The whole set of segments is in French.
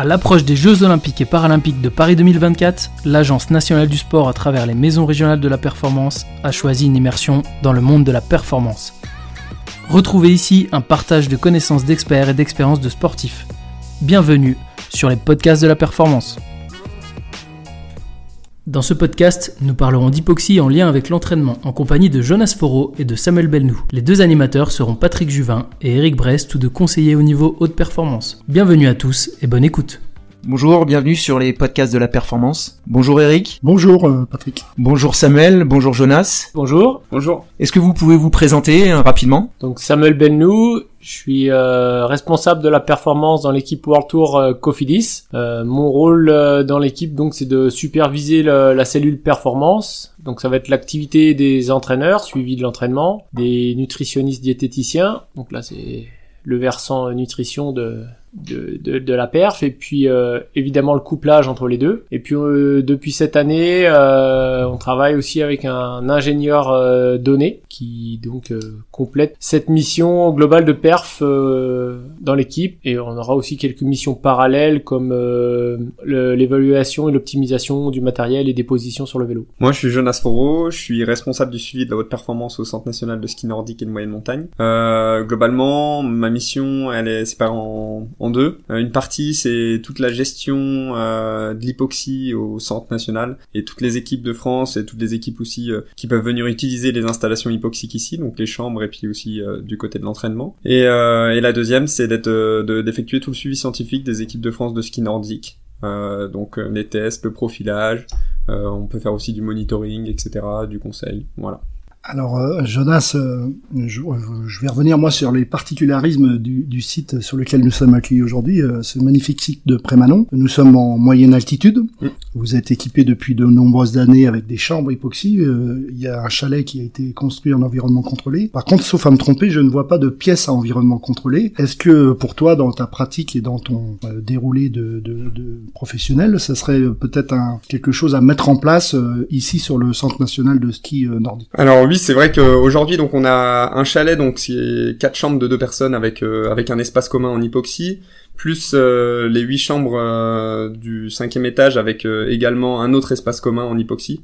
À l'approche des Jeux Olympiques et Paralympiques de Paris 2024, l'Agence nationale du sport, à travers les maisons régionales de la performance, a choisi une immersion dans le monde de la performance. Retrouvez ici un partage de connaissances d'experts et d'expériences de sportifs. Bienvenue sur les podcasts de la performance. Dans ce podcast, nous parlerons d'hypoxie en lien avec l'entraînement en compagnie de Jonas Foro et de Samuel Belnou. Les deux animateurs seront Patrick Juvin et Eric Brest, tous deux conseillers au niveau haute performance. Bienvenue à tous et bonne écoute. Bonjour, bienvenue sur les podcasts de la performance. Bonjour Eric. Bonjour euh, Patrick. Bonjour Samuel. Bonjour Jonas. Bonjour. Bonjour. Est-ce que vous pouvez vous présenter euh, rapidement? Donc Samuel Bennou, je suis euh, responsable de la performance dans l'équipe World Tour euh, Cofidis. Euh, mon rôle euh, dans l'équipe donc c'est de superviser le- la cellule performance. Donc ça va être l'activité des entraîneurs, suivi de l'entraînement, des nutritionnistes diététiciens. Donc là c'est le versant nutrition de de, de, de la perf et puis euh, évidemment le couplage entre les deux et puis euh, depuis cette année euh, on travaille aussi avec un ingénieur euh, donné qui donc euh, complète cette mission globale de perf euh, dans l'équipe et on aura aussi quelques missions parallèles comme l'évaluation et l'optimisation du matériel et des positions sur le vélo. Moi, je suis Jonas Foro, je suis responsable du suivi de la haute performance au Centre national de ski nordique et de moyenne montagne. Globalement, ma mission, elle est séparée en, en deux. Euh, une partie, c'est toute la gestion euh, de l'hypoxie au Centre national et toutes les équipes de France et toutes les équipes aussi euh, qui peuvent venir utiliser les installations hypoxiques ici, donc les chambres et puis aussi euh, du côté de l'entraînement. Et, et la deuxième, c'est d'être de- d'effectuer tout le suivi scientifique des équipes de France de ski nordique. Donc les tests, le profilage, on peut faire aussi du monitoring, etc., du conseil, voilà. Alors euh, Jonas, euh, je, je vais revenir moi sur les particularismes du, du site sur lequel nous sommes accueillis aujourd'hui, euh, ce magnifique site de Prémanon. Nous sommes en moyenne altitude. Mm. Vous êtes équipé depuis de nombreuses années avec des chambres hypoxie. Euh, Il y a un chalet qui a été construit en environnement contrôlé. Par contre, sauf à me tromper, je ne vois pas de pièces à environnement contrôlé. Est-ce que pour toi, dans ta pratique et dans ton euh, déroulé de, de, de professionnel, ça serait euh, peut-être quelque chose à mettre en place euh, ici sur le Centre national de ski euh, nordique? Alors oui, c'est vrai qu'aujourd'hui, donc on a un chalet, donc c'est quatre chambres de deux personnes avec euh, avec un espace commun en hypoxie, plus euh, les huit chambres euh, du cinquième étage avec euh, également un autre espace commun en hypoxie.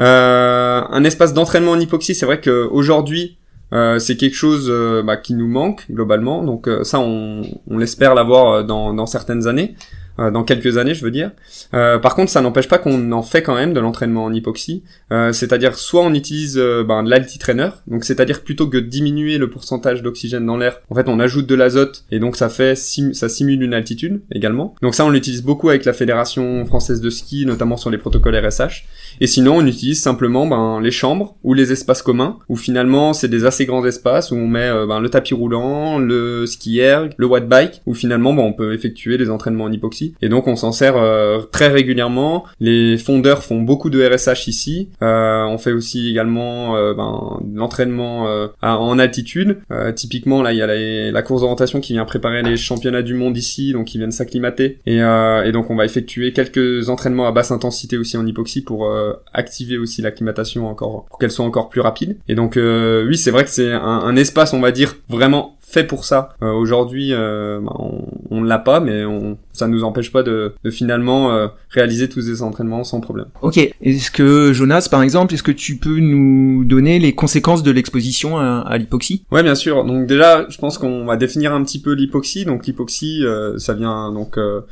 Euh, un espace d'entraînement en hypoxie, c'est vrai qu'aujourd'hui, euh, c'est quelque chose bah, qui nous manque globalement, donc ça on, on l'espère l'avoir dans, dans certaines années, dans quelques années je veux dire. Euh, par contre ça n'empêche pas qu'on en fait quand même de l'entraînement en hypoxie, euh, c'est-à-dire soit on utilise euh, ben, l'altitrainer, donc c'est-à-dire plutôt que diminuer le pourcentage d'oxygène dans l'air, en fait on ajoute de l'azote et donc ça fait ça simule une altitude également. Donc ça on l'utilise beaucoup avec la fédération française de ski, notamment sur les protocoles RSH. Et sinon on utilise simplement ben, les chambres ou les espaces communs, où finalement c'est des assez grands espaces où on met euh, ben, le tapis roulant, le ski erg, le watt bike, où finalement ben, on peut effectuer les entraînements en hypoxie. Et donc on s'en sert euh, très régulièrement. Les fondeurs font beaucoup de RSH ici. Euh, on fait aussi également euh, ben, l'entraînement euh, en altitude. Euh, typiquement là il y a la, course d'orientation qui vient préparer les championnats du monde ici, donc ils viennent s'acclimater. Et, et donc on va effectuer quelques entraînements à basse intensité aussi en hypoxie pour activer aussi l'acclimatation encore, pour qu'elle soit encore plus rapide. Et donc oui c'est vrai que c'est un espace on va dire vraiment fait pour ça. Euh, Aujourd'hui, euh, bah, on, on l'a pas, mais on, ça nous empêche pas de, de finalement euh, réaliser tous ces entraînements sans problème. Ok. Est-ce que Jonas, par exemple, est-ce que tu peux nous donner les conséquences de l'exposition à, à l'hypoxie? Ouais, bien sûr. Donc déjà, je pense qu'on va définir un petit peu l'hypoxie. Donc l'hypoxie, euh, ça vient donc euh,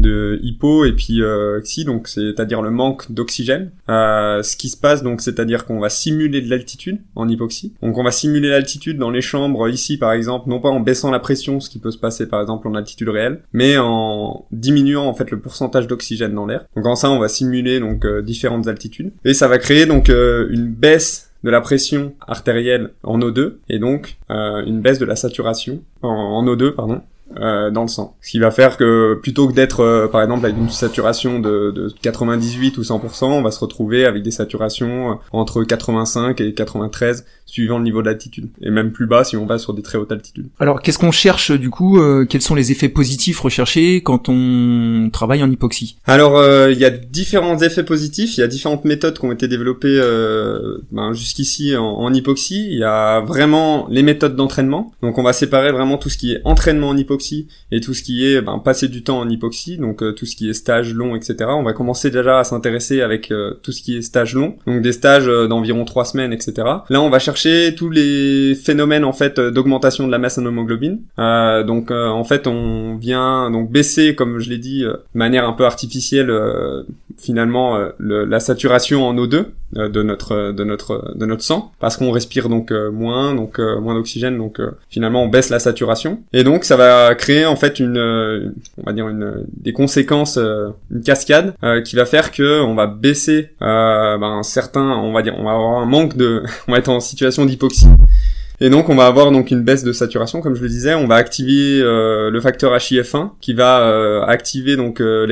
de hypo et puis euh, donc c'est-à-dire le manque d'oxygène. Euh, ce qui se passe, donc, c'est-à-dire qu'on va simuler de l'altitude en hypoxie. Donc on va simuler l'altitude dans les chambres ici, par exemple, non pas en baissant la pression, ce qui peut se passer par exemple en altitude réelle, mais en diminuant en fait le pourcentage d'oxygène dans l'air. Donc en ça, on va simuler donc euh, différentes altitudes et ça va créer donc euh, une baisse de la pression artérielle en O2 et donc une baisse de la saturation en, en O2 pardon euh, dans le sang. Ce qui va faire que plutôt que d'être euh, par exemple avec une saturation de, de 98 ou 100%, on va se retrouver avec des saturations entre 85 et 93 suivant le niveau d'altitude. Et même plus bas si on va sur des très hautes altitudes. Alors, qu'est-ce qu'on cherche du coup euh, Quels sont les effets positifs recherchés quand on travaille en hypoxie? Alors, euh, il y a différents effets positifs. Il y a différentes méthodes qui ont été développées euh, ben, jusqu'ici en, en, hypoxie. Il y a vraiment les méthodes d'entraînement. Donc, on va séparer vraiment tout ce qui est entraînement en hypoxie et tout ce qui est ben, passer du temps en hypoxie. Donc, tout ce qui est stage long, etc. On va commencer déjà à s'intéresser avec tout ce qui est stage long. Donc, des stages d'environ trois semaines, etc. Là, on va chercher tous les phénomènes en fait d'augmentation de la masse en hémoglobine. Euh, donc euh, en fait on vient donc baisser, comme je l'ai dit, euh, de manière un peu artificielle finalement la saturation en O2 de notre de notre de notre sang parce qu'on respire donc moins donc moins d'oxygène donc finalement on baisse la saturation et donc ça va créer en fait une on va dire une des conséquences une cascade qui va faire que on va baisser ben certains on va dire on va avoir un manque de on va être en situation d'hypoxie et donc on va avoir donc une baisse de saturation, comme je le disais. On va activer euh, le facteur HIF1 qui va euh, activer donc euh,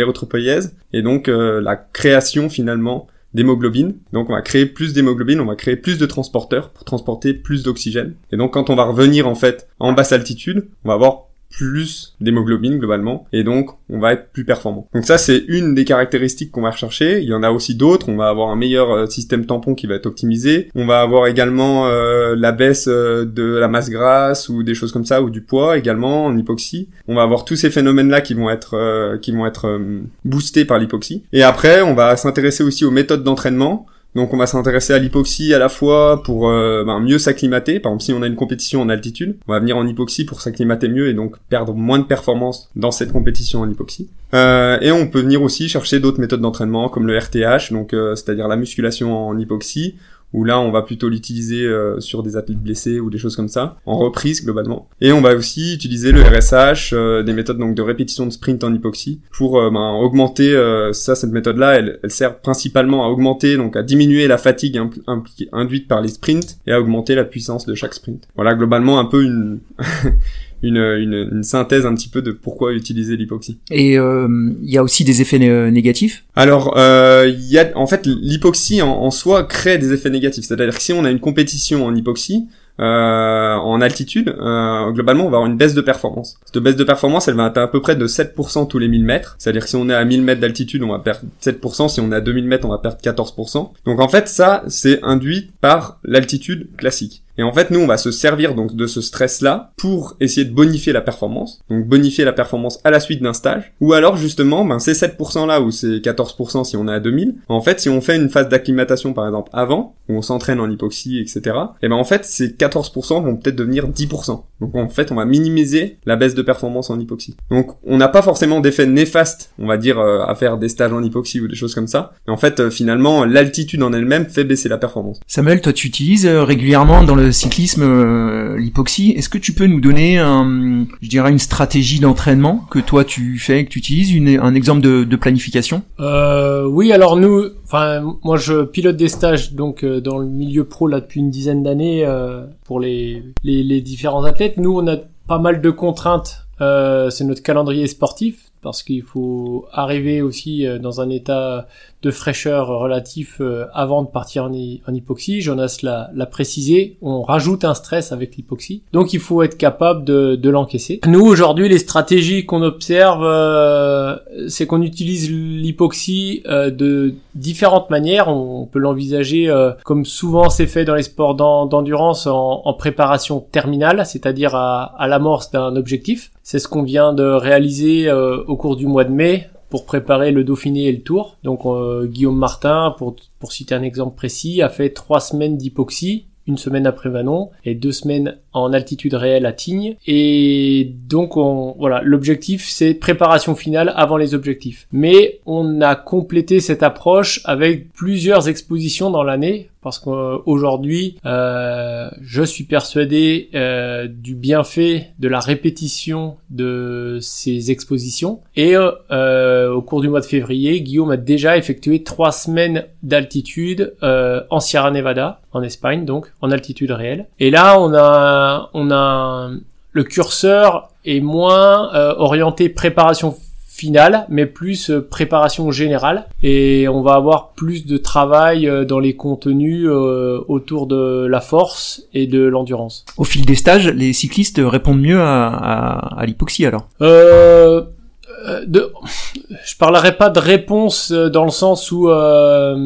et donc la création finalement d'hémoglobine. Donc on va créer plus d'hémoglobine, on va créer plus de transporteurs pour transporter plus d'oxygène. Et donc quand on va revenir en fait en basse altitude, on va avoir plus d'hémoglobine globalement et donc on va être plus performant. Donc ça c'est une des caractéristiques qu'on va rechercher. Il y en a aussi d'autres. On va avoir un meilleur euh, système tampon qui va être optimisé. On va avoir également euh, la baisse euh, de la masse grasse ou des choses comme ça ou du poids également en hypoxie. On va avoir tous ces phénomènes là qui vont être qui vont être boostés par l'hypoxie. Et après on va s'intéresser aussi aux méthodes d'entraînement. Donc on va s'intéresser à l'hypoxie à la fois pour euh, ben, mieux s'acclimater. Par exemple, si on a une compétition en altitude, on va venir en hypoxie pour s'acclimater mieux et donc perdre moins de performance dans cette compétition en hypoxie. Euh, et on peut venir aussi chercher d'autres méthodes d'entraînement comme le RTH, donc euh, c'est-à-dire la musculation en hypoxie où là on va plutôt l'utiliser euh, sur des athlètes blessés ou des choses comme ça, en reprise globalement. Et on va aussi utiliser le RSH, euh, des méthodes donc de répétition de sprint en hypoxie, pour euh, ben, augmenter ça, cette méthode-là, elle, elle, sert principalement à augmenter, donc à diminuer la fatigue induite par les sprints et à augmenter la puissance de chaque sprint. Voilà globalement un peu une une, une, une, synthèse un petit peu de pourquoi utiliser l'hypoxie. Et euh, il y a aussi des effets négatifs? Alors, euh, il y a en fait l'hypoxie en, en, soi crée des effets négatifs. C'est-à-dire que si on a une compétition en hypoxie, euh, en altitude, euh, globalement, on va avoir une baisse de performance. Cette baisse de performance, elle va être à peu près de 7% tous les 1000 mètres. C'est-à-dire que si on est à 1000 mètres d'altitude, on va perdre 7%. Si on est à 2000 mètres, on va perdre 14%. Donc en fait, ça, c'est induit par l'altitude classique. Et en fait, nous, on va se servir donc de ce stress-là pour essayer de bonifier la performance. Donc bonifier la performance à la suite d'un stage. Ou alors justement, ben, ces 7%-là ou ces 14% si on est à 2000. En fait, si on fait une phase d'acclimatation par exemple avant, où on s'entraîne en hypoxie, etc. Et ben en fait, ces 14% vont peut-être devenir 10%. Donc en fait, on va minimiser la baisse de performance en hypoxie. Donc on n'a pas forcément d'effet néfaste, on va dire, euh, à faire des stages en hypoxie ou des choses comme ça. Mais en fait, euh, finalement, l'altitude en elle-même fait baisser la performance. Samuel, toi tu utilises euh, régulièrement dans le cyclisme, euh, l'hypoxie. Est-ce que tu peux nous donner, je dirais, une stratégie d'entraînement que toi tu fais, que tu utilises, une, un exemple de, planification? Euh, Oui, alors nous, enfin moi je pilote des stages donc euh, dans le milieu pro là depuis une dizaine d'années pour les, les, les différents athlètes. Nous, on a pas mal de contraintes. c'est notre calendrier sportif parce qu'il faut arriver aussi dans un état de fraîcheur relatif euh, avant de partir en, en hypoxie. Jonas l'a précisé, on rajoute un stress avec l'hypoxie. Donc il faut être capable de, de l'encaisser. Nous aujourd'hui les stratégies qu'on observe, euh, c'est qu'on utilise l'hypoxie euh, de différentes manières. On, peut l'envisager comme souvent c'est fait dans les sports d'endurance en, en, préparation terminale, c'est-à-dire à, à l'amorce d'un objectif. C'est ce qu'on vient de réaliser au cours du mois de mai pour préparer le Dauphiné et le Tour. Donc euh, Guillaume Martin, pour, pour citer un exemple précis, a fait trois semaines d'hypoxie, une semaine après Vanon et deux semaines en altitude réelle à Tignes. Et donc on, voilà, l'objectif c'est préparation finale avant les objectifs. Mais on a complété cette approche avec plusieurs expositions dans l'année parce qu'aujourd'hui, euh, je suis persuadé euh, du bienfait de la répétition de ces expositions. Et euh, au cours du mois de février, Guillaume a déjà effectué trois semaines d'altitude euh, en Sierra Nevada, en Espagne, donc en altitude réelle. Et là, on a, on a le curseur est moins euh, orienté préparation finale, mais plus euh, préparation générale. Et on va avoir plus de travail euh, dans les contenus euh, autour de la force et de l'endurance. Au fil des stages, les cyclistes répondent mieux à, à, à l'hypoxie alors? Euh, de, je parlerai pas de réponse dans le sens où euh,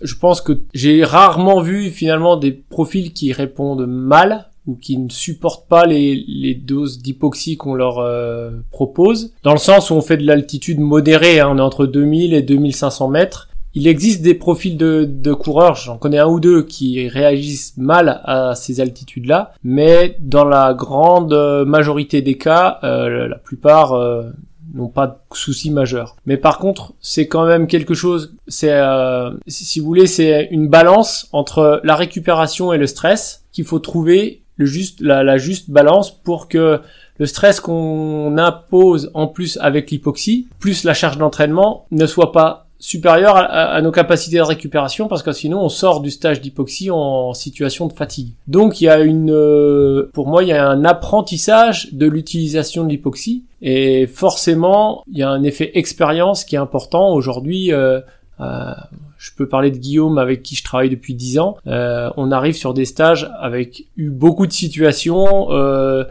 je pense que j'ai rarement vu finalement des profils qui répondent mal ou qui ne supportent pas les, les doses d'hypoxie qu'on leur euh, propose. Dans le sens où on fait de l'altitude modérée, hein, on est entre 2000 et 2500 mètres. Il existe des profils de, de coureurs, j'en connais un ou deux qui réagissent mal à ces altitudes-là, mais dans la grande majorité des cas, euh, la plupart euh, n'ont pas de soucis majeurs. Mais par contre, c'est quand même quelque chose, c'est, euh, si vous voulez, c'est une balance entre la récupération et le stress qu'il faut trouver le juste, la, la juste balance pour que le stress qu'on impose en plus avec l'hypoxie, plus la charge d'entraînement, ne soit pas supérieur à, nos capacités de récupération parce que sinon on sort du stage d'hypoxie en situation de fatigue. Donc il y a une, euh, pour moi il y a un apprentissage de l'utilisation de l'hypoxie et forcément il y a un effet expérience qui est important aujourd'hui. euh, euh, je peux parler de Guillaume avec qui je travaille depuis 10 ans. Euh, on arrive sur des stages avec eu beaucoup de situations euh,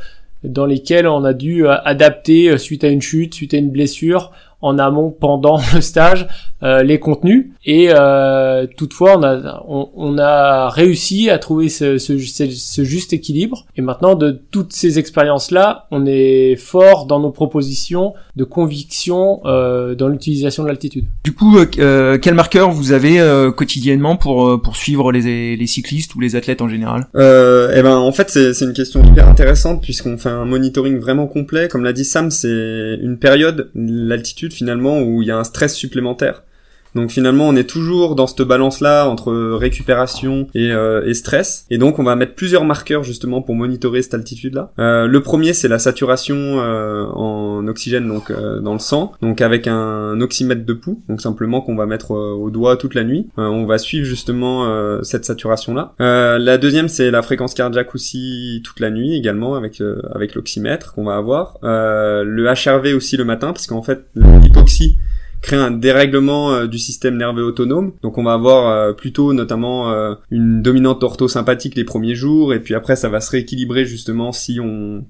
dans lesquelles on a dû euh, adapter suite à une chute, suite à une blessure, en amont, pendant le stage, euh, les contenus. Et euh, toutefois, on a, on, on a réussi à trouver ce, ce, ce- ce juste équilibre. Et maintenant, de toutes ces expériences-là, on est fort dans nos propositions de conviction euh, dans l'utilisation de l'altitude. Du coup, quel marqueur vous avez euh, quotidiennement pour, pour suivre les, les cyclistes ou les athlètes en général? Euh, eh ben, en fait, c'est c'est une question hyper intéressante puisqu'on fait un monitoring vraiment complet. Comme l'a dit Sam, c'est une période, l'altitude finalement, où il y a un stress supplémentaire. Donc finalement, on est toujours dans cette balance-là entre récupération et, euh, et stress. Et donc, on va mettre plusieurs marqueurs justement pour monitorer cette altitude-là. Euh, le premier, c'est la saturation euh, en oxygène donc dans le sang, donc avec un oxymètre de pouls, donc simplement qu'on va mettre au doigt toute la nuit. On va suivre justement cette saturation-là. La deuxième, c'est la fréquence cardiaque aussi toute la nuit également avec avec l'oxymètre qu'on va avoir. Le HRV aussi le matin, parce qu'en fait l'hypoxie crée un dérèglement euh, du système nerveux autonome. Donc on va avoir euh, plutôt notamment euh, une dominante orthosympathique les premiers jours et puis après ça va se rééquilibrer justement si on, on-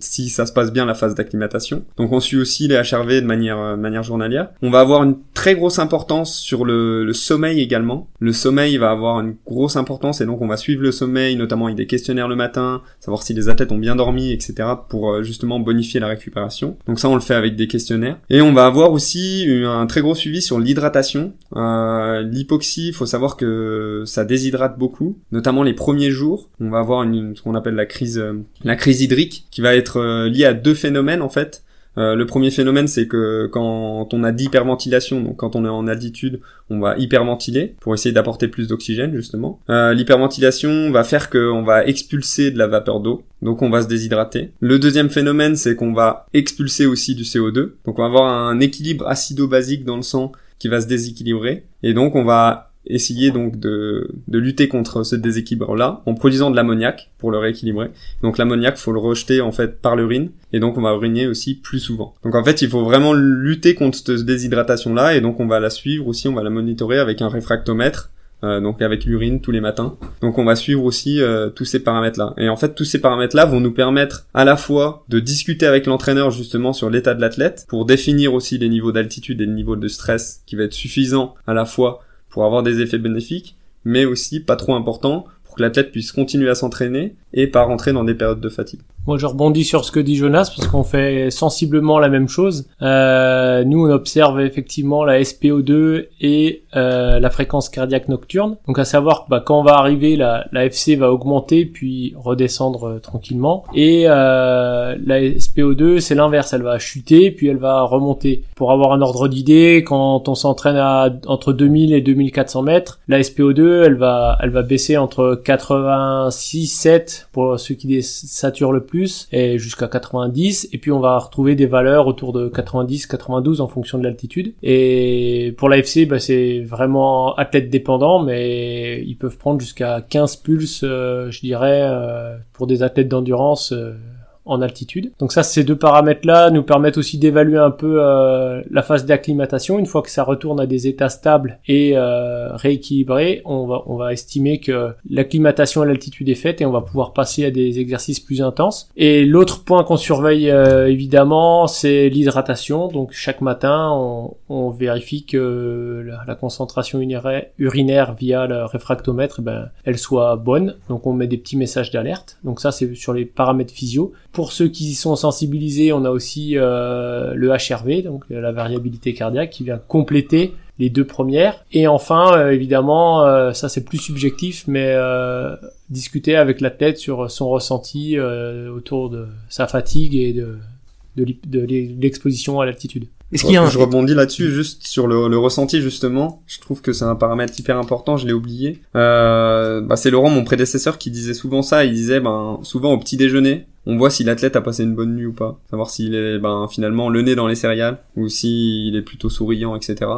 si ça se passe bien la phase d'acclimatation. Donc on suit aussi les HRV de manière euh, manière journalière. On va avoir une très grosse importance sur le, le sommeil également. Le sommeil va avoir une grosse importance et donc on va suivre le sommeil notamment avec des questionnaires le matin, savoir si les athlètes ont bien dormi, etc. pour euh, justement bonifier la récupération. Donc ça on le fait avec des questionnaires. Et on va avoir aussi un très gros suivi sur l'hydratation. Euh, L'hypoxie, il faut savoir que ça déshydrate beaucoup, notamment les premiers jours. On va avoir une, ce qu'on appelle la crise, euh, la crise hydrique, qui va être euh, liée à deux phénomènes en fait. Euh, le premier phénomène, c'est que quand on a d'hyperventilation, donc quand on est en altitude, on va hyperventiler pour essayer d'apporter plus d'oxygène justement. Euh, L'hyperventilation va faire qu'on va expulser de la vapeur d'eau, donc on va se déshydrater. Le deuxième phénomène, c'est qu'on va expulser aussi du CO2, donc on va avoir un équilibre acido-basique dans le sang qui va se déséquilibrer, et donc on va essayer donc de, de lutter contre ce déséquilibre-là en produisant de l'ammoniac pour le rééquilibrer. Donc l'ammoniac, faut le rejeter en fait par l'urine, et donc on va uriner aussi plus souvent. Donc en fait, il faut vraiment lutter contre cette déshydratation-là, et donc on va la suivre aussi, on va la monitorer avec un réfractomètre, euh, donc avec l'urine tous les matins. Donc on va suivre aussi euh, tous ces paramètres-là. Et en fait, tous ces paramètres-là vont nous permettre à la fois de discuter avec l'entraîneur justement sur l'état de l'athlète, pour définir aussi les niveaux d'altitude et le niveau de stress qui va être suffisant à la fois pour avoir des effets bénéfiques, mais aussi pas trop important pour que l'athlète puisse continuer à s'entraîner et pas rentrer dans des périodes de fatigue. Moi, je rebondis sur ce que dit Jonas parce qu'on fait sensiblement la même chose. Euh, nous, on observe effectivement la SPO2 et euh, la fréquence cardiaque nocturne. Donc, à savoir que bah, quand on va arriver, la, la FC va augmenter puis redescendre euh, tranquillement. Et euh, la SPO2, c'est l'inverse. Elle va chuter puis elle va remonter. Pour avoir un ordre d'idée, quand on s'entraîne à entre 2000 et 2400 mètres, la SPO2, elle va, elle va baisser entre 86, 7 pour ceux qui dé- saturent le plus et jusqu'à 90 et puis on va retrouver des valeurs autour de 90 92 en fonction de l'altitude. Et pour l'AFC bah, c'est vraiment athlète dépendant mais ils peuvent prendre jusqu'à 15 pulses euh, je dirais euh, pour des athlètes d'endurance euh, en altitude. Donc ça, ces deux paramètres-là nous permettent aussi d'évaluer un peu euh, la phase d'acclimatation. Une fois que ça retourne à des états stables et euh, rééquilibrés, on va, on va estimer que l'acclimatation à l'altitude est faite et on va pouvoir passer à des exercices plus intenses. Et l'autre point qu'on surveille euh, évidemment, c'est l'hydratation. Donc chaque matin, on, on vérifie que la, concentration urinaire, urinaire via le réfractomètre, eh ben, elle soit bonne. Donc on met des petits messages d'alerte. Donc ça, c'est sur les paramètres physio. Pour ceux qui y sont sensibilisés, on a aussi euh, le HRV, donc la variabilité cardiaque, qui vient compléter les deux premières. Et enfin, euh, évidemment, euh, ça c'est plus subjectif, mais euh, discuter avec l'athlète sur son ressenti euh, autour de sa fatigue et de, de l'exposition à l'altitude. Est-ce qu'il y a un... Je rebondis là-dessus, juste sur le, le ressenti justement. Je trouve que c'est un paramètre hyper important. Je l'ai oublié. Euh, bah, c'est Laurent, mon prédécesseur, qui disait souvent ça. Il disait, ben, souvent au petit déjeuner, on voit si l'athlète a passé une bonne nuit ou pas. Savoir s'il est, ben, finalement le nez dans les céréales ou s'il est plutôt souriant, etc.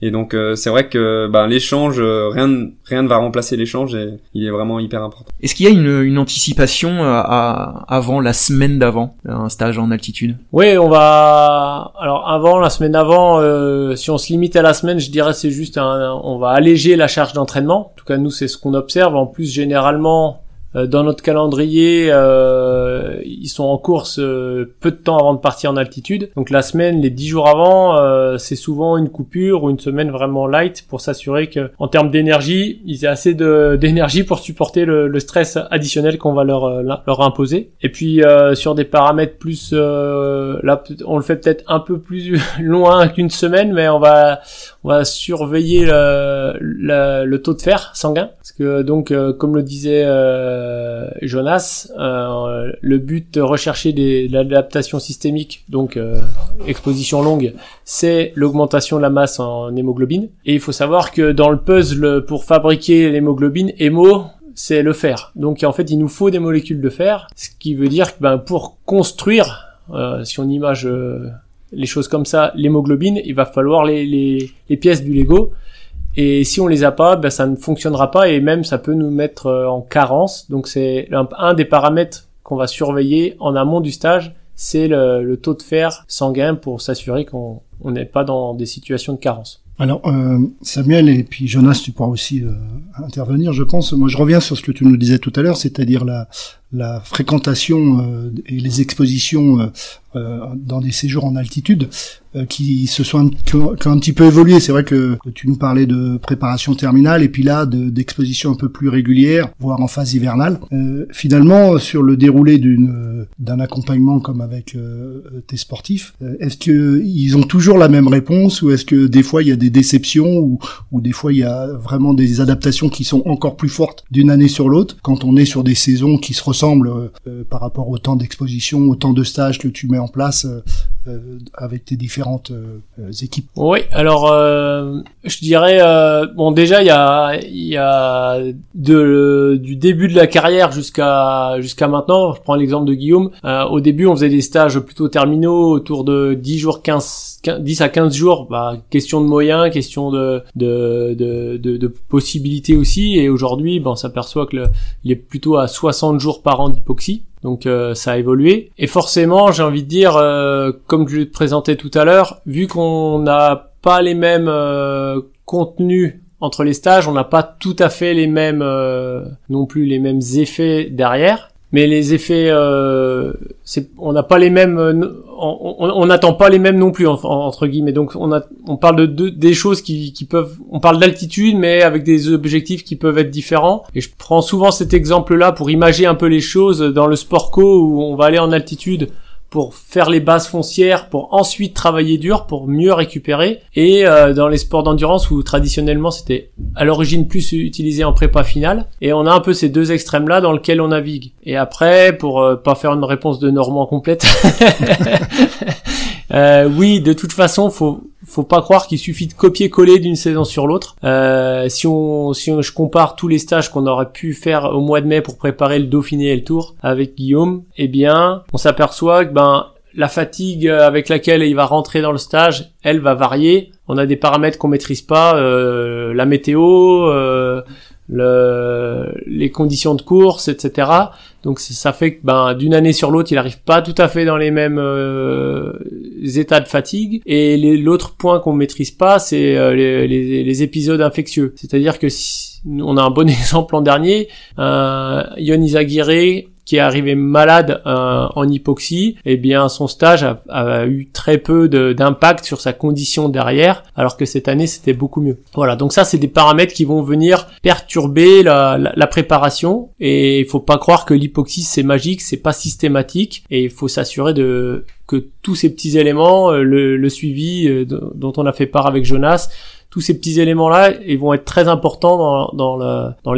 Et donc euh, c'est vrai que ben, l'échange, euh, rien, ne- rien ne va remplacer l'échange et il est vraiment hyper important. Est-ce qu'il y a une, une anticipation à, à- avant la semaine d'avant un stage en altitude? Oui, on va. Alors avant, la semaine avant, euh, si on se limite à la semaine, je dirais c'est juste un. On va alléger la charge d'entraînement. En tout cas, nous, c'est ce qu'on observe. En plus, généralement, euh, dans notre calendrier, euh, ils sont en course euh, peu de temps avant de partir en altitude. Donc la semaine, les dix jours avant, euh, c'est souvent une coupure ou une semaine vraiment light pour s'assurer que, en termes d'énergie, ils aient assez d'énergie pour supporter le, le stress additionnel qu'on va leur euh, leur imposer. Et puis euh, sur des paramètres plus, euh, là, on le fait peut-être un peu plus loin qu'une semaine, mais on va on va surveiller le, le, le taux de fer sanguin. Parce que donc euh, comme le disait euh, Jonas euh, le but des, de l'adaptation systémique donc euh, exposition longue c'est l'augmentation de la masse en hémoglobine. Et il faut savoir que dans le puzzle pour fabriquer l'hémoglobine hémo c'est le fer. Donc en fait il nous faut des molécules de fer. Ce qui veut dire que ben, pour construire euh, si on image euh, les choses comme ça, l'hémoglobine, il va falloir les, les, les pièces du Lego. Et si on les a pas, ben ça ne fonctionnera pas et même ça peut nous mettre euh, en carence. Donc c'est un, des paramètres qu'on va surveiller en amont du stage, c'est le, le taux de fer sanguin pour s'assurer qu'on on n'est pas dans des situations de carence. Alors, euh, Samuel et puis Jonas, tu pourras aussi euh, intervenir, je pense. Moi, je reviens sur ce que tu nous disais tout à l'heure, c'est-à-dire la, la fréquentation euh, et les expositions euh, euh, dans des séjours en altitude qui se sont un, qui ont, un petit peu évolué. C'est vrai que tu nous parlais de préparation terminale et puis là de- d'exposition un peu plus régulière, voire en phase hivernale. Euh, finalement, sur le déroulé d'un accompagnement comme avec euh, tes sportifs, est-ce que ils ont toujours la même réponse ou est-ce que des fois il y a des déceptions ou, ou des fois il y a vraiment des adaptations qui sont encore plus fortes d'une année sur l'autre quand on est sur des saisons qui se ressemblent euh, euh, par rapport au temps d'exposition, au temps de stage que tu mets en place euh, avec tes différentes équipes. Oui, alors je dirais bon déjà il y a du début de la carrière jusqu'à jusqu'à maintenant, je prends l'exemple de Guillaume, au début on faisait des stages plutôt terminaux autour de 10 jours 15, 15 10 à 15 jours, bah, question de moyens, question de de de, de, possibilités aussi. Et aujourd'hui ben, on s'aperçoit que le, est plutôt à 60 jours par an d'hypoxie. Donc euh, ça a évolué. Et forcément, j'ai envie de dire, euh, comme je le présentais tout à l'heure, vu qu'on n'a pas les mêmes euh, contenus entre les stages, on n'a pas tout à fait les mêmes non plus les mêmes effets derrière. Mais les effets, c'est, on n'a pas les mêmes, on n'attend pas les mêmes non plus en- en- entre guillemets. Donc on a, on parle de, deux- des choses qui, qui peuvent, on parle d'altitude, mais avec des objectifs qui peuvent être différents. Et je prends souvent cet exemple-là pour imager un peu les choses dans le sport co où on va aller en altitude pour faire les bases foncières, pour ensuite travailler dur, pour mieux récupérer. Et euh, dans les sports d'endurance où traditionnellement c'était à l'origine plus utilisé en prépa finale. Et on a un peu ces deux extrêmes là dans lesquels on navigue. Et après, pour euh, pas faire une réponse de Normand complète, euh, oui, de toute façon, faut faut pas croire qu'il suffit de copier-coller d'une saison sur l'autre. Euh, si on si on- je compare tous les stages qu'on aurait pu faire au mois de mai pour préparer le Dauphiné et le Tour avec Guillaume, eh bien, on s'aperçoit que ben la fatigue avec laquelle il va rentrer dans le stage, elle va varier. On a des paramètres qu'on maîtrise pas, euh, la météo, euh, le, les conditions de course, etc. Donc ça fait que ben d'une année sur l'autre, il arrive pas tout à fait dans les mêmes euh, états de fatigue. Et l'autre point qu'on maîtrise pas, c'est euh, les, les, les, épisodes infectieux. C'est-à-dire que si, on a un bon exemple l'an dernier, euh, Yon qui est arrivé malade euh, en hypoxie, eh bien son stage a, eu très peu d'impact sur sa condition derrière, alors que cette année c'était beaucoup mieux. Voilà, donc ça c'est des paramètres qui vont venir perturber la, la, préparation et il faut pas croire que l'hypoxie c'est magique, c'est pas systématique et il faut s'assurer de que tous ces petits éléments, euh, le, le suivi euh, dont on a fait part avec Jonas, tous ces petits éléments-là, ils vont être très importants dans,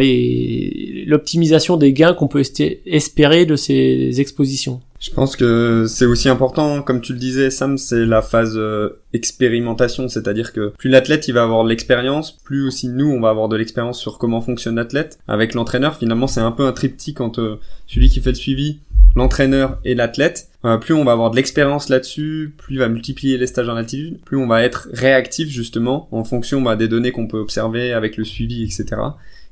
l'optimisation des gains qu'on peut espérer de ces expositions. Je pense que c'est aussi important, comme tu le disais, Sam, c'est la phase euh, expérimentation, c'est-à-dire que plus l'athlète il va avoir de l'expérience, plus aussi nous on va avoir de l'expérience sur comment fonctionne l'athlète. Avec l'entraîneur, finalement, c'est un peu un triptyque entre celui qui fait le suivi, l'entraîneur et l'athlète. Euh, plus on va avoir de l'expérience là-dessus, plus il va multiplier les stages en altitude, plus on va être réactif justement en fonction bah, des données qu'on peut observer avec le suivi, etc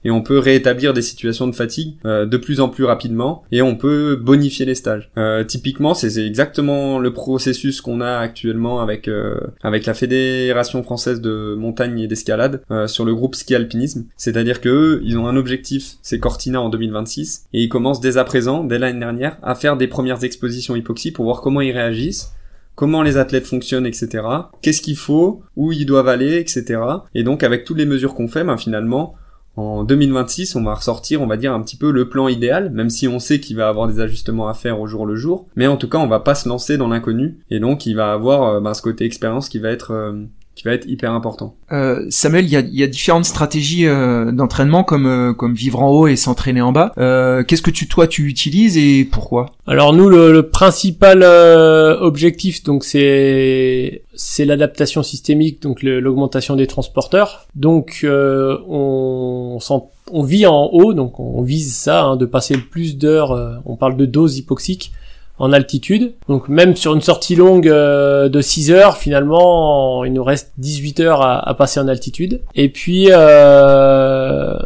et on peut rétablir des situations de fatigue euh, de plus en plus rapidement et on peut bonifier les stages. Euh, typiquement, c'est exactement le processus qu'on a actuellement avec euh, avec la Fédération française de montagne et d'escalade sur le groupe ski alpinisme. C'est-à-dire que eux, ils ont un objectif, c'est Cortina en 2026 et ils commencent dès à présent, dès l'année dernière, à faire des premières expositions hypoxie pour voir comment ils réagissent comment les athlètes fonctionnent, etc. Qu'est-ce qu'il faut, où ils doivent aller, etc. Et donc avec toutes les mesures qu'on fait, ben, finalement, en 2026, on va ressortir, on va dire, un petit peu le plan idéal, même si on sait qu'il va avoir des ajustements à faire au jour le jour. Mais en tout cas, on va pas se lancer dans l'inconnu. Et donc, il va avoir euh, ben, ce côté expérience qui va être euh, qui va être hyper important. Euh, Samuel, il y a, y a, différentes stratégies euh, d'entraînement comme euh, comme vivre en haut et s'entraîner en bas. Euh, Qu'est-ce que tu toi tu utilises et pourquoi? Alors nous le, le principal euh, objectif donc c'est c'est l'adaptation systémique donc l'augmentation des transporteurs. Donc euh, on on vit en haut donc on vise ça hein, de passer le plus d'heures. on parle de dose hypoxique en altitude. Donc même sur une sortie longue euh, de 6 heures, finalement, il nous reste 18 heures à, passer en altitude. Et puis, euh,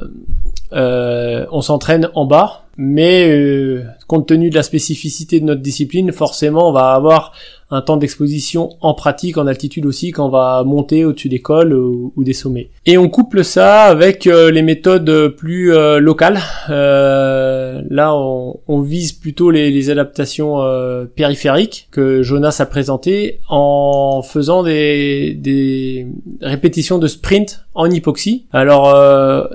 euh, on s'entraîne en bas, mais compte tenu de la spécificité de notre discipline, forcément, on va avoir un temps d'exposition en pratique, en altitude aussi, quand on va monter au-dessus des cols ou, des sommets. Et on couple ça avec euh, les méthodes plus euh, locales. Euh, là, on, vise plutôt les, adaptations périphériques que Jonas a présentées en faisant des, répétitions de sprint en hypoxie. Alors,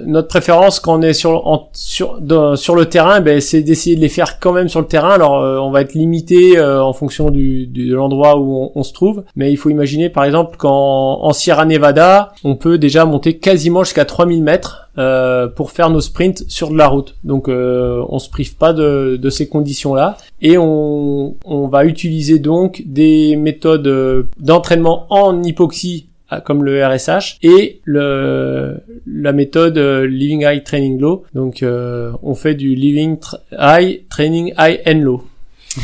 notre préférence quand on est sur, sur le terrain, ben, c'est d'essayer de les faire quand même sur le terrain. Alors, on va être limité en fonction du, de endroit où on, se trouve. Mais il faut imaginer par exemple qu'en en Sierra Nevada, on peut déjà monter quasiment jusqu'à 3000 mètres euh, pour faire nos sprints sur de la route. Donc euh, on se prive pas de, ces conditions-là. Et on, on va utiliser donc des méthodes euh, d'entraînement en hypoxie euh, comme le RSH et le la méthode euh, Living High Training Low. Donc on fait du Living High Training High and Low.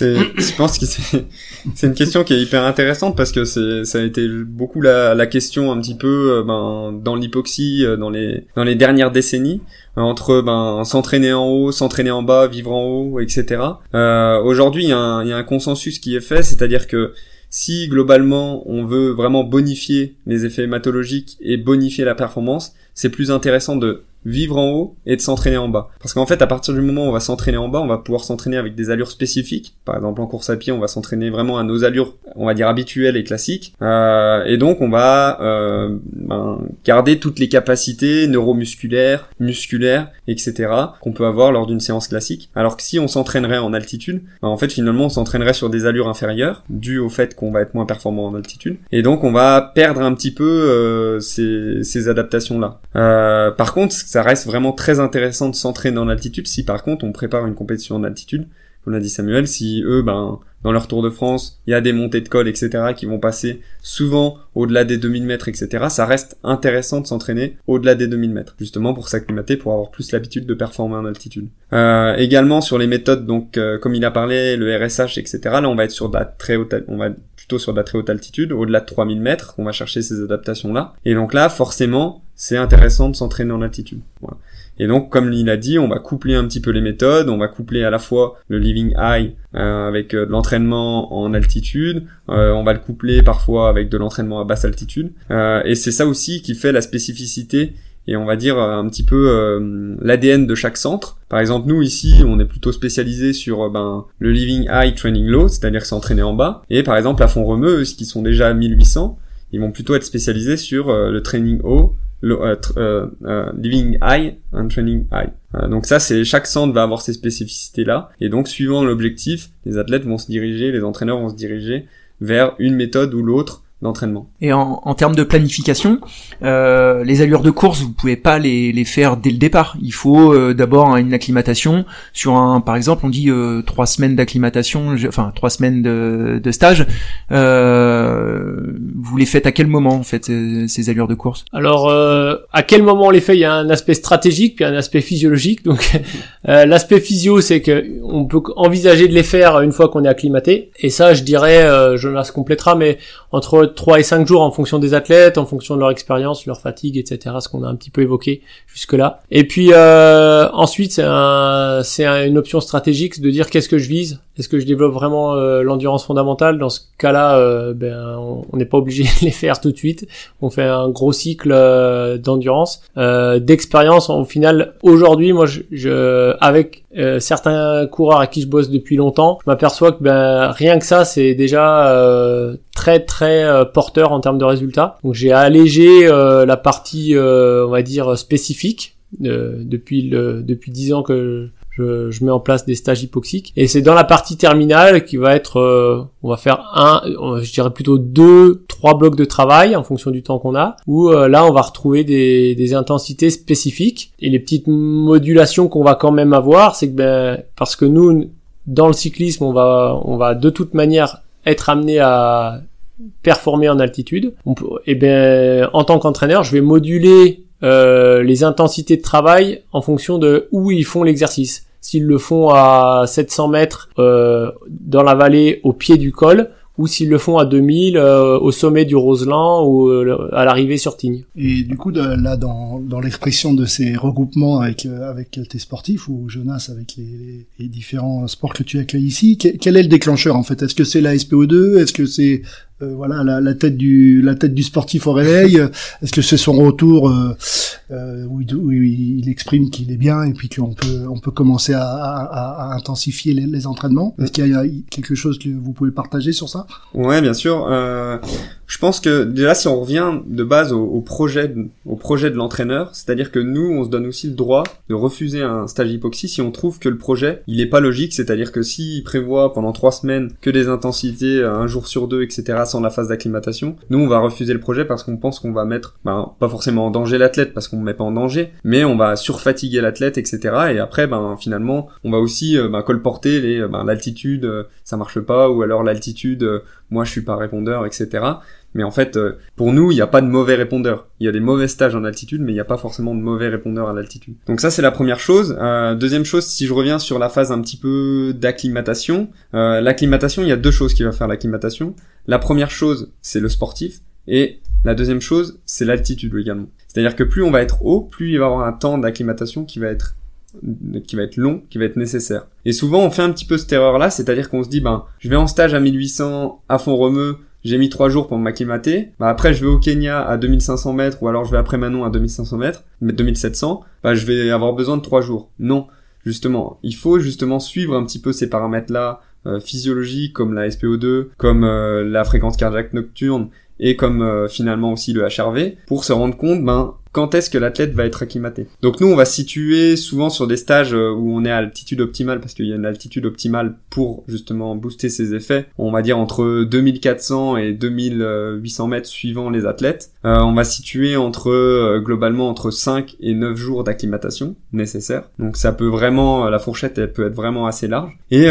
je pense que c'est, une question qui est hyper intéressante parce que ça a été beaucoup la, la question un petit peu, euh, ben, dans l'hypoxie, euh, dans les, dans les dernières décennies, euh, entre, ben, s'entraîner en haut, s'entraîner en bas, vivre en haut, etc. Euh, aujourd'hui, il y, y a un consensus qui est fait, c'est-à-dire que si globalement on veut vraiment bonifier les effets hématologiques et bonifier la performance, c'est plus intéressant de vivre en haut et de s'entraîner en bas. Parce qu'en fait, à partir du moment où on va s'entraîner en bas, on va pouvoir s'entraîner avec des allures spécifiques. Par exemple, en course à pied, on va s'entraîner vraiment à nos allures, on va dire habituelles et classiques. Euh, et donc, on va euh, ben, garder toutes les capacités neuromusculaires, musculaires, etc. qu'on peut avoir lors d'une séance classique. Alors que si on s'entraînerait en altitude, ben, en fait, finalement, on s'entraînerait sur des allures inférieures, dû au fait qu'on va être moins performant en altitude. Et donc, on va perdre un petit peu euh, ces, ces adaptations-là. Euh, par contre, ça reste vraiment très intéressant de s'entraîner en altitude si par contre on prépare une compétition en altitude. Comme l'a dit Samuel, si eux, ben, dans leur Tour de France, il y a des montées de col, etc., qui vont passer souvent au-delà des 2000 mètres, etc., ça reste intéressant de s'entraîner au-delà des 2000 mètres, justement pour s'acclimater, pour avoir plus l'habitude de performer en altitude. Euh, également sur les méthodes, donc euh, comme il a parlé, le RSH, etc., là on va être sur de la très haute, on va plutôt sur de la très haute altitude, au-delà de 3000 mètres, on va chercher ces adaptations-là. Et donc là, forcément, c'est intéressant de s'entraîner en altitude. Et donc, comme il a dit, on va coupler un petit peu les méthodes, on va coupler à la fois le living high euh, avec euh, de l'entraînement en altitude, euh, on va le coupler parfois avec de l'entraînement à basse altitude, et c'est ça aussi qui fait la spécificité et on va dire un petit peu l'ADN de chaque centre. Par exemple, nous ici, on est plutôt spécialisé sur ben, le living high, training low, c'est-à-dire s'entraîner en bas. Et par exemple, à fond remeux, qui sont déjà à 1800, ils vont plutôt être spécialisés sur le training haut, euh, euh, euh, living high and training high. donc ça, c'est chaque centre va avoir ses spécificités là, et donc suivant l'objectif, les athlètes vont se diriger, les entraîneurs vont se diriger vers une méthode ou l'autre d'entraînement. Et en, en, termes de planification, euh, les allures de course, vous pouvez pas les, les faire dès le départ. Il faut euh, d'abord une acclimatation sur un, par exemple, on dit euh, trois semaines d'acclimatation, enfin trois semaines de, de stage. Euh, vous les faites à quel moment en fait ces allures de course? Alors, euh, à quel moment on les fait? Il y a un aspect stratégique puis un aspect physiologique. Donc, l'aspect physio, c'est que on peut envisager de les faire une fois qu'on est acclimaté. Et ça, je dirais, Jonas complétera, mais entre 3 et 5 jours en fonction des athlètes, en fonction de leur expérience, leur fatigue, etc. Ce qu'on a un petit peu évoqué jusque-là. Et puis euh, ensuite, c'est un, c'est une option stratégique de dire qu'est-ce que je vise. Est-ce que je développe vraiment euh, l'endurance fondamentale? Dans ce cas-là, euh, ben, on n'est pas obligé de les faire tout de suite. On fait un gros cycle euh, d'endurance, d'expérience. Au final, aujourd'hui, moi, je, je avec certains coureurs à qui je bosse depuis longtemps, je m'aperçois que ben, rien que ça, c'est déjà très très porteur en termes de résultats. Donc j'ai allégé la partie, on va dire spécifique depuis le depuis dix ans que je, je, mets en place des stages hypoxiques. Et c'est dans la partie terminale qui va être euh, on va faire un je dirais plutôt deux trois blocs de travail en fonction du temps qu'on a où euh, là on va retrouver des, des intensités spécifiques. Et les petites modulations qu'on va quand même avoir c'est que ben parce que nous dans le cyclisme on va on va de toute manière être amené à performer en altitude. Et ben en tant qu'entraîneur je vais moduler euh, les intensités de travail en fonction de où ils font l'exercice. S'ils le font à 700 mètres euh, dans la vallée au pied du col, ou s'ils le font à 2000 euh, au sommet du Roseland ou à l'arrivée sur Tignes. Et du coup, là, dans, dans l'expression de ces regroupements avec, avec tes sportifs, ou Jonas avec les, les, différents sports que tu accueilles ici, quel est le déclencheur en fait? Est-ce que c'est la SPO2 Est-ce que c'est euh, voilà la, la, tête du la tête du sportif au réveil. Est-ce que c'est son retour euh, euh, où, il, où, il, exprime qu'il est bien et puis qu'on peut on peut commencer à, à, à intensifier les, les entraînements? Est-ce qu'il y a quelque chose que vous pouvez partager sur ça? Ouais bien sûr. Euh, je pense que déjà si on revient de base au, projet de, au projet de l'entraîneur c'est-à-dire que nous on se donne aussi le droit de refuser un stage hypoxie si on trouve que le projet il est pas logique c'est-à-dire que s'il prévoit pendant trois semaines que des intensités un jour sur deux etc sans la phase d'acclimatation. Nous, on va refuser le projet parce qu'on pense qu'on va mettre, ben, pas forcément en danger l'athlète parce qu'on ne met pas en danger, mais on va surfatiguer l'athlète, etc. Et après, ben, finalement, on va aussi euh, ben, colporter les, ben, l'altitude, euh, ça marche pas, ou alors l'altitude, euh, moi je suis pas répondeur, etc. Mais en fait, euh, pour nous, il n'y a pas de mauvais répondeurs. Il y a des mauvais stages en altitude, mais il n'y a pas forcément de mauvais répondeurs à l'altitude. Donc ça, c'est la première chose. Euh, deuxième chose, si je reviens sur la phase un petit peu d'acclimatation, euh, l'acclimatation, il y a deux choses qui va faire l'acclimatation. La première chose, c'est le sportif, et la deuxième chose, c'est l'altitude également. C'est-à-dire que plus on va être haut, plus il va y avoir un temps d'acclimatation qui va être qui va être long, qui va être nécessaire. Et souvent, on fait un petit peu cette erreur-là, c'est-à-dire qu'on se dit, ben, je vais en stage à 1800 à fond remeux, j'ai mis trois jours pour m'acclimater. Bah après, je vais au Kenya à 2500 mètres, ou alors je vais après Manon à 2500 mètres, 2700. Bah je vais avoir besoin de trois jours. Non, justement, il faut justement suivre un petit peu ces paramètres-là euh, physiologiques, comme la SPO2, comme euh, la fréquence cardiaque nocturne, et comme euh, finalement aussi le HRV, pour se rendre compte, ben quand est-ce que l'athlète va être acclimaté. Donc nous, on va situer souvent sur des stages euh, où on est à altitude optimale, parce qu'il y a une altitude optimale pour justement booster ses effets. On va dire entre 2400 et 2800 mètres suivant les athlètes. Euh, on va situer entre euh, globalement entre 5 et 9 jours d'acclimatation nécessaire. Donc ça peut vraiment, la fourchette, elle peut être vraiment assez large. Et,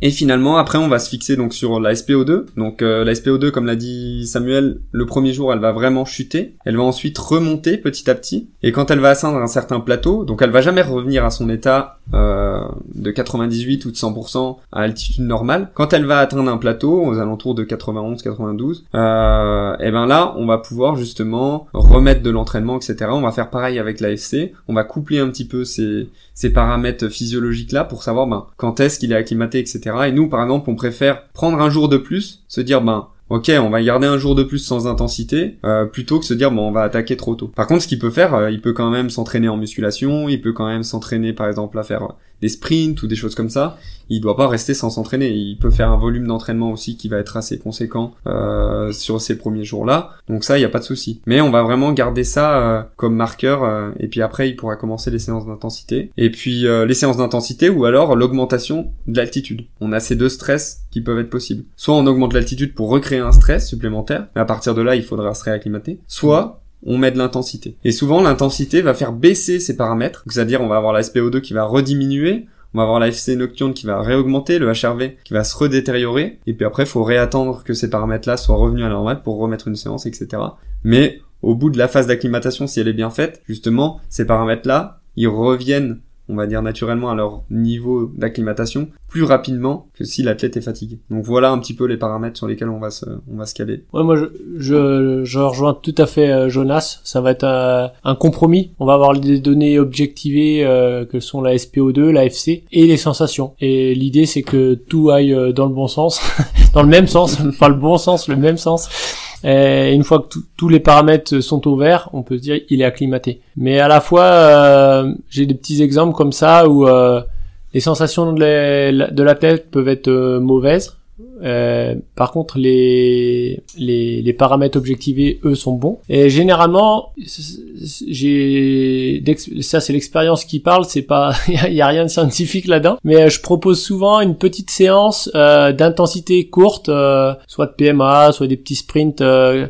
et finalement, après, on va se fixer donc sur la SPO2. Donc la SPO2, comme l'a dit Samuel, le premier jour, elle va vraiment chuter. Elle va ensuite remonter petit à petit. Et quand elle va atteindre un certain plateau, donc elle va jamais revenir à son état euh, de 98 ou de 100% à altitude normale. Quand elle va atteindre un plateau aux alentours de 91, 92, euh, et ben là, on va pouvoir justement remettre de l'entraînement, etc. On va faire pareil avec l'AFC. On va coupler un petit peu ces, ces paramètres physiologiques là pour savoir ben, quand est-ce qu'il est acclimaté, etc. Et nous, par exemple, on préfère prendre un jour de plus, se dire ben ok, on va garder un jour de plus sans intensité, euh, plutôt que se dire bon, on va attaquer trop tôt. Par contre, ce qu'il peut faire, euh, il peut quand même s'entraîner en musculation, il peut quand même s'entraîner par exemple à faire des sprints ou des choses comme ça, il doit pas rester sans s'entraîner. Il peut faire un volume d'entraînement aussi qui va être assez conséquent euh, sur ces premiers jours-là. Donc ça, il n'y a pas de souci. Mais on va vraiment garder ça euh, comme marqueur. Euh, et puis après, il pourra commencer les séances d'intensité. Et puis euh, les séances d'intensité ou alors l'augmentation de l'altitude. On a ces deux stress qui peuvent être possibles. Soit on augmente l'altitude pour recréer un stress supplémentaire. Mais à partir de là, il faudra se réacclimater. Soit on met de l'intensité. Et souvent, l'intensité va faire baisser ces paramètres. C'est-à-dire, on va avoir la SPO2 qui va rediminuer, on va avoir la FC nocturne qui va réaugmenter, le HRV qui va se redétériorer, et puis après, il faut réattendre que ces paramètres-là soient revenus à la pour remettre une séance, etc. Mais au bout de la phase d'acclimatation, si elle est bien faite, justement, ces paramètres-là, ils reviennent on va dire naturellement à leur niveau d'acclimatation plus rapidement que si l'athlète est fatigué. Donc voilà un petit peu les paramètres sur lesquels on va se, on va se caler. Ouais, moi je, je, je rejoins tout à fait euh, Jonas. Ça va être euh, un compromis. On va avoir des données objectivées euh, que sont la SPO2, la FC et les sensations. Et l'idée c'est que tout aille dans le bon sens, dans le même sens, pas le bon sens, le même sens. Et une fois que tous les paramètres sont au vert, on peut se dire il est acclimaté. Mais à la fois, euh, j'ai des petits exemples comme ça où euh, les sensations de la tête peuvent être euh, mauvaises euh, par contre, les, les, les, paramètres objectivés, eux, sont bons. Et généralement, j'ai ça c'est l'expérience qui parle. C'est pas, il y, a rien de scientifique là-dedans. Mais euh, je propose souvent une petite séance euh, d'intensité courte, euh, soit de PMA, soit des petits sprints,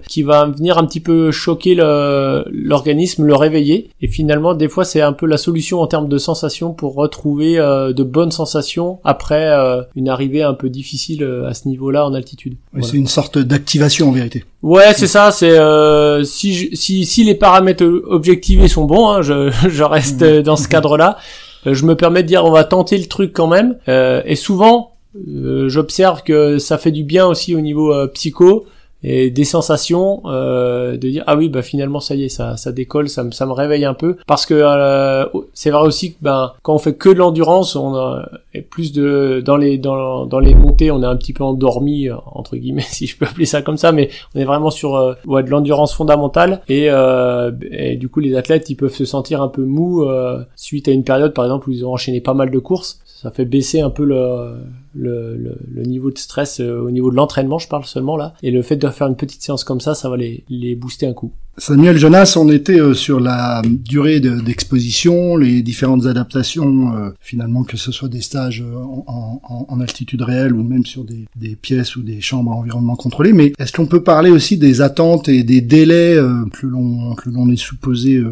qui va venir un petit peu choquer l'organisme, le, réveiller. Et finalement, des fois, c'est un peu la solution en termes de sensations pour retrouver de bonnes sensations après une arrivée un peu difficile à ce niveau-là en altitude. C'est une sorte d'activation en vérité. Ouais, c'est ça. C'est euh, si, si si les paramètres objectivés sont bons, hein, je, je reste mmh. dans ce cadre-là. Euh, je me permets de dire on va tenter le truc quand même. Euh, et souvent, euh, j'observe que ça fait du bien aussi au niveau psycho et des sensations euh, de dire ah oui bah finalement ça y est ça ça décolle ça me ça me réveille un peu. Parce que euh, c'est vrai aussi que ben quand on fait que de l'endurance on a plus de dans les dans dans les montées on est un petit peu endormi entre guillemets si je peux appeler ça comme ça mais on est vraiment sur euh, ouais, de l'endurance fondamentale. Et, euh, et du coup les athlètes ils peuvent se sentir un peu mou euh, suite à une période par exemple où ils ont enchaîné pas mal de courses. Ça fait baisser un peu le, le, le, niveau de stress euh, au niveau de l'entraînement, je parle seulement là. Et le fait de faire une petite séance comme ça, ça va les, les booster un coup. Samuel Jonas, on était euh, sur la durée d'exposition, les différentes adaptations, euh, finalement que ce soit des stages en, en, en, altitude réelle ou même sur des, des, pièces ou des chambres à environnement contrôlé. Mais est-ce qu'on peut parler aussi des attentes et des délais que l'on que l'on est supposé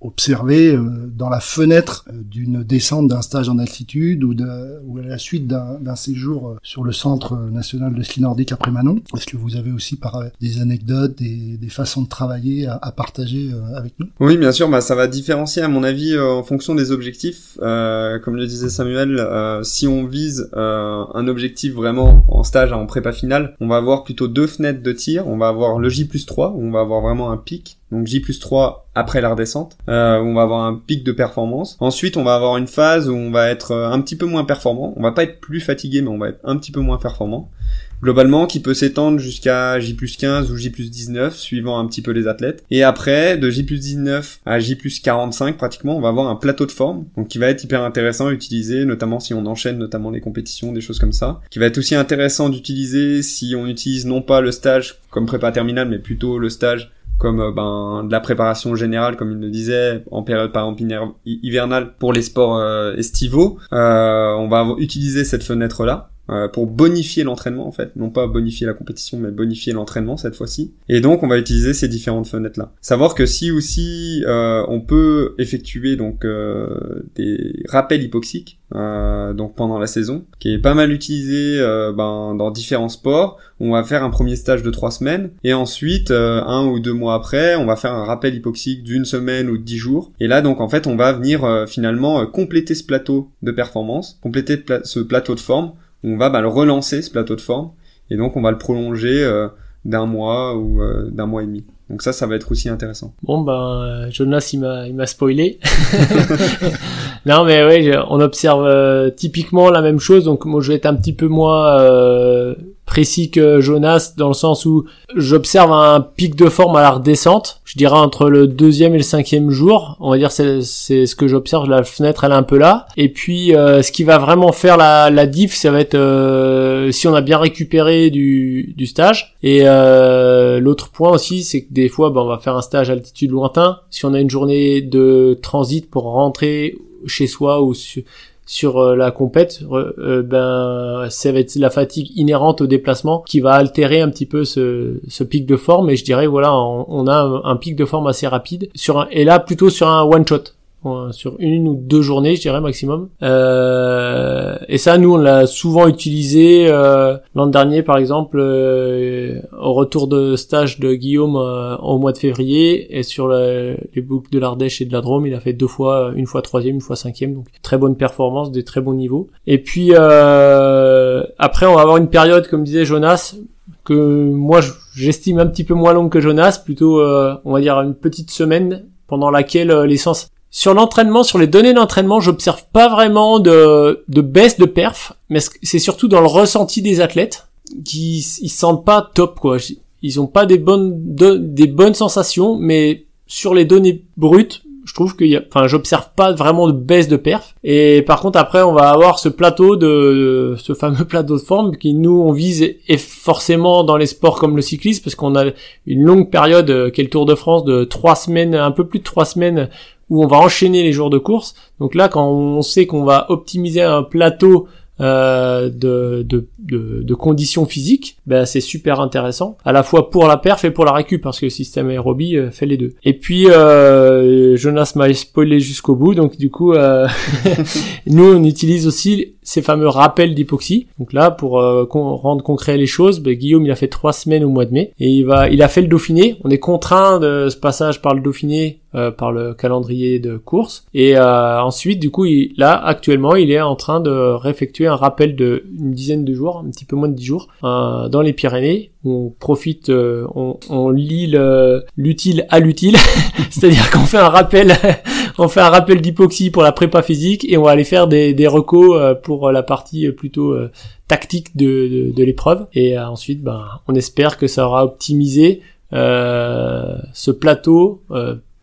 observer dans la fenêtre d'une descente d'un stage en altitude ou, de, ou à la suite d'un séjour sur le centre national de ski nordique après Manon Est-ce que vous avez aussi par des anecdotes, des, façons de travailler à, partager euh, avec nous Oui, bien sûr, bah, ça va différencier à mon avis euh, en fonction des objectifs. Euh, comme le disait Samuel, si on vise un objectif vraiment en stage, en prépa finale, on va avoir plutôt deux fenêtres de tir. On va avoir le J plus 3, où on va avoir vraiment un pic donc J plus 3 après la redescente, euh, où on va avoir un pic de performance. Ensuite, on va avoir une phase où on va être un petit peu moins performant. On va pas être plus fatigué, mais on va être un petit peu moins performant globalement qui peut s'étendre jusqu'à J plus 15 ou J plus 19 suivant un petit peu les athlètes. Et après, de J plus 19 à J plus 45 pratiquement, on va avoir un plateau de forme, donc qui va être hyper intéressant à utiliser, notamment si on enchaîne notamment les compétitions, des choses comme ça. Qui va être aussi intéressant d'utiliser si on utilise non pas le stage comme prépa terminale, mais plutôt le stage comme euh, ben de la préparation générale comme il le disait en période par exemple hivernale pour les sports euh, estivaux. Euh, on va utiliser cette fenêtre là euh, pour bonifier l'entraînement en fait, non pas bonifier la compétition, mais bonifier l'entraînement cette fois-ci. Et donc on va utiliser ces différentes fenêtres là. Savoir que si aussi euh, on peut effectuer donc euh, des rappels hypoxiques euh, donc pendant la saison, qui est pas mal utilisé euh, ben, dans différents sports. On va faire un premier stage de trois semaines et ensuite un ou deux mois après, on va faire un rappel hypoxique d'une semaine ou de dix jours. Et là donc en fait, on va venir finalement compléter ce plateau de performance, compléter ce plateau de forme. On va ben, le relancer ce plateau de forme et donc on va le prolonger d'un mois ou d'un mois et demi. Donc ça, ça va être aussi intéressant. Bon ben, Jonas, il m'a, il m'a spoilé. non mais oui, on observe euh, typiquement la même chose. Donc moi, je vais être un petit peu moins euh, précis que Jonas dans le sens où j'observe un pic de forme à la redescente. Je dirais entre le deuxième et le cinquième jour. On va dire c'est, ce que j'observe. La fenêtre, elle est un peu là. Et puis, euh, ce qui va vraiment faire la, la diff, ça va être si on a bien récupéré du, du stage. Et l'autre point aussi, c'est que des fois, ben, on va faire un stage à altitude lointain. Si on a une journée de transit pour rentrer chez soi ou sur, euh, la compète, euh, ben ça va être la fatigue inhérente au déplacement qui va altérer un petit peu ce, pic de forme. Et je dirais voilà, on, a un, un, pic de forme assez rapide sur un, et là plutôt sur un one shot sur une ou deux journées, je dirais maximum. Euh, et ça, nous, on l'a souvent utilisé euh, l'an dernier, par exemple, euh, au retour de stage de Guillaume euh, au mois de février, et sur les boucles de l'Ardèche et de la Drôme, il a fait deux fois, une fois troisième, une fois cinquième, donc très bonne performance, des très bons niveaux. Et puis après, on va avoir une période, comme disait Jonas, que moi j'estime un petit peu moins longue que Jonas, plutôt on va dire une petite semaine pendant laquelle les sens sur l'entraînement, sur les données d'entraînement, j'observe pas vraiment de, de baisse de perf, mais c'est surtout dans le ressenti des athlètes qui ils se sentent pas top quoi. Ils ont pas des bonnes des bonnes sensations, mais sur les données brutes, je trouve qu'il y a, enfin, j'observe pas vraiment de baisse de perf. Et par contre, après, on va avoir ce plateau de, ce fameux plateau de forme qui nous on vise et forcément dans les sports comme le cyclisme parce qu'on a une longue période, euh, qui est le Tour de France de trois semaines, un peu plus de trois semaines où on va enchaîner les jours de course. Donc là, quand on sait qu'on va optimiser un plateau euh, de, de, de, conditions physiques, ben c'est super intéressant, à la fois pour la perf et pour la récup, parce que le système aérobie euh, fait les deux. Et puis euh, Jonas m'a spoilé jusqu'au bout, donc du coup, euh, nous on utilise aussi ces fameux rappels d'hypoxie. Donc là, pour euh, rendre concret les choses, ben, Guillaume il a fait trois semaines au mois de mai et il va, il a fait le Dauphiné. On est contraint de ce passage par le Dauphiné, euh, par le calendrier de course. Et euh, ensuite, du coup, il, là actuellement, il est en train de réeffectuer un rappel de une dizaine de jours, un petit peu moins de dix jours, dans les Pyrénées. On profite, on, on lit l'utile à l'utile, c'est-à-dire qu'on fait un rappel, on fait un rappel d'hypoxie pour la prépa physique et on va aller faire des, des recos pour la partie plutôt euh, tactique de, de, l'épreuve. Et euh, ensuite, ben, on espère que ça aura optimisé euh, ce plateau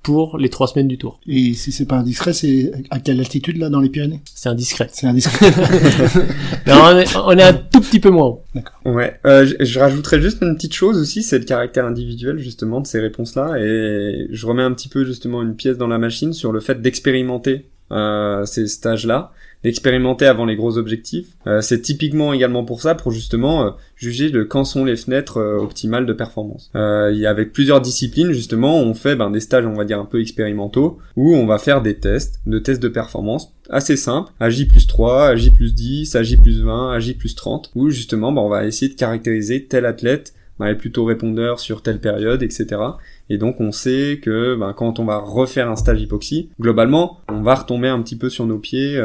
pour les trois semaines du tour. Et si c'est pas indiscret, c'est à quelle altitude là dans les Pyrénées? C'est indiscret. C'est indiscret. on, est, on, est, un tout petit peu moins. D'accord. Ouais. Euh, je, je, rajouterais juste une petite chose aussi, c'est le caractère individuel justement de ces réponses-là, et je remets un petit peu justement une pièce dans la machine sur le fait d'expérimenter euh, ces stages-là expérimenter avant les gros objectifs. Euh, c'est typiquement également pour ça, pour justement euh, juger de quand sont les fenêtres euh, optimales de performance. il y avec plusieurs disciplines justement, on fait ben, des stages on va dire un peu expérimentaux où on va faire des tests, de tests de performance assez simples, à plus 3, à plus 10, à plus 20, à plus 30, où justement ben, on va essayer de caractériser tel athlète ben, est plutôt répondeur sur telle période, etc. Et donc on sait que ben, quand on va refaire un stage hypoxie, globalement, on va retomber un petit peu sur nos pieds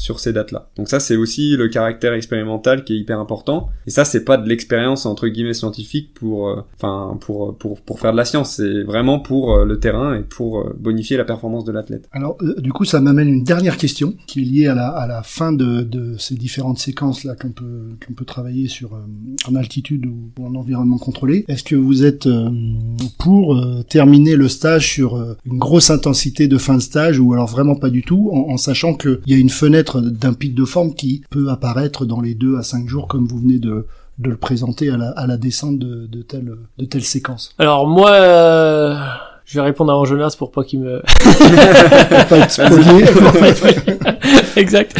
sur ces dates-là. Donc ça, c'est aussi le caractère expérimental qui est hyper important. Et ça, c'est pas de l'expérience entre guillemets scientifique pour, euh, enfin, pour, pour, pour faire de la science. C'est vraiment pour euh, le terrain et pour euh, bonifier la performance de l'athlète. Alors, du coup, ça m'amène une dernière question qui est liée à la, à la fin de, de ces différentes séquences là qu'on peut qu'on peut travailler sur en altitude ou, en environnement contrôlé. Est-ce que vous êtes pour terminer le stage sur une grosse intensité de fin de stage ou alors vraiment pas du tout, en, en sachant qu'il y a une fenêtre d'un pic de forme qui peut apparaître dans les deux à cinq jours comme vous venez de, de le présenter à la, à la descente de, de, telle, de telle séquence Alors moi, euh, je vais répondre à Jonas pour pas qu'il me... pas être spoilé. exact.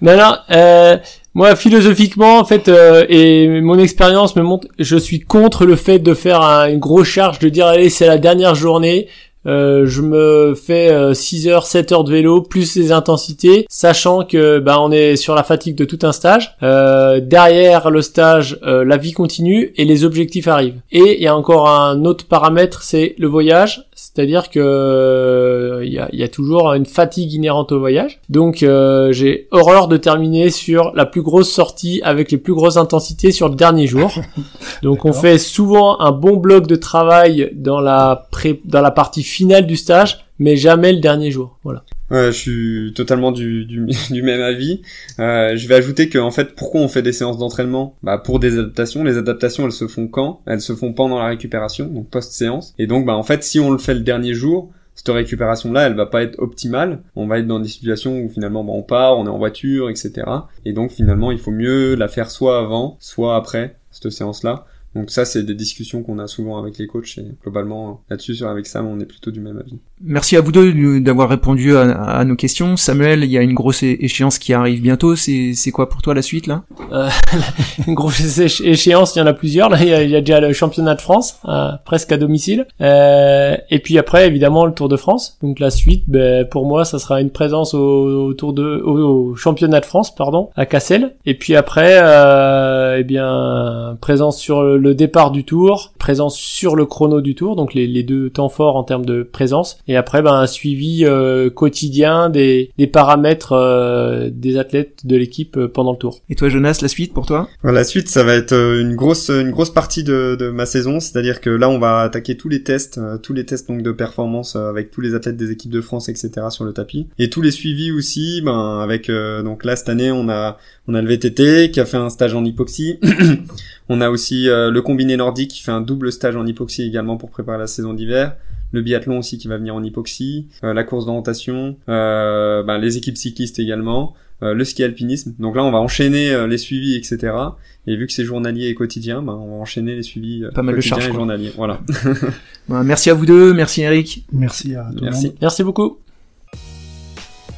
Non, non, euh, Moi, philosophiquement, en fait, euh, et mon expérience me montre, je suis contre le fait de faire un- une grosse charge, de dire allez, c'est la dernière journée. Euh, je me fais euh, 6 heures, 7 heures de vélo, plus les intensités, sachant que bah, on est sur la fatigue de tout un stage. Euh, derrière le stage, euh, la vie continue et les objectifs arrivent. Et il y a encore un autre paramètre, c'est le voyage. C'est-à-dire que euh, il y, a, y a toujours une fatigue inhérente au voyage. Donc euh, j'ai horreur de terminer sur la plus grosse sortie avec les plus grosses intensités sur le dernier jour. Donc on fait souvent un bon bloc de travail dans la pré dans la partie finale du stage, mais jamais le dernier jour. Voilà. Je suis totalement du, même avis. Euh, je vais ajouter que en fait, pourquoi on fait des séances d'entraînement? Bah pour des adaptations. Les adaptations, elles se font quand? Elles se font pendant la récupération, donc post-séance. Et donc, bah en fait, si on le fait le dernier jour, cette récupération-là, elle va pas être optimale. On va être dans des situations où finalement, bah, on part, on est en voiture, etc. Et donc finalement, il faut mieux la faire soit avant, soit après cette séance-là. Donc ça, c'est des discussions qu'on a souvent avec les coachs et globalement là-dessus, avec Sam, on est plutôt du même avis. Merci à vous deux euh, d'avoir répondu à, nos questions. Samuel, il y a une grosse échéance qui arrive bientôt. C'est quoi pour toi la suite là? Une grosse échéance, il y en a plusieurs. Il y a, déjà le championnat de France, euh, presque à domicile. Euh, et puis après, évidemment, le Tour de France. Donc la suite, ben, pour moi, ça sera une présence au, Tour de, au, championnat de France, pardon, à Cassel. Et puis après, euh, eh bien, présence sur le départ du Tour, présence sur le chrono du Tour, donc les, deux temps forts en termes de présence. Après, ben, un suivi euh, quotidien des, des paramètres euh, des athlètes de l'équipe euh, pendant le Tour. Et toi Jonas, la suite pour toi? La suite, ça va être euh, une grosse, une grosse partie de, de ma saison, c'est-à-dire que là, on va attaquer tous les tests, euh, tous les tests donc de performance euh, avec tous les athlètes des équipes de France, etc. sur le tapis, et tous les suivis aussi, ben avec euh, donc là cette année, on a, on a le VTT qui a fait un stage en hypoxie, on a aussi euh, le combiné nordique qui fait un double stage en hypoxie également pour préparer la saison d'hiver. Le biathlon aussi qui va venir en hypoxie, euh, la course d'orientation, euh, ben, les équipes cyclistes également, euh, le ski alpinisme. Donc là, on va enchaîner euh, les suivis, etc. Et vu que c'est journalier et quotidien, ben, on va enchaîner les suivis euh, Pas mal de charges, et. Voilà. Ben, Merci à vous deux, merci Eric. Merci à tout le Merci. monde. Merci beaucoup.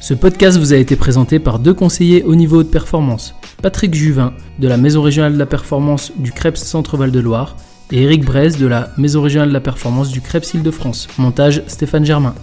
Ce podcast vous a été présenté par deux conseillers au niveau de performance, Patrick Juvin de la Maison régionale de la performance du CREPS Centre-Val de Loire et Eric Braise de la Maison régionale de la performance du CREPS Île-de-France. Montage Stéphane Germain.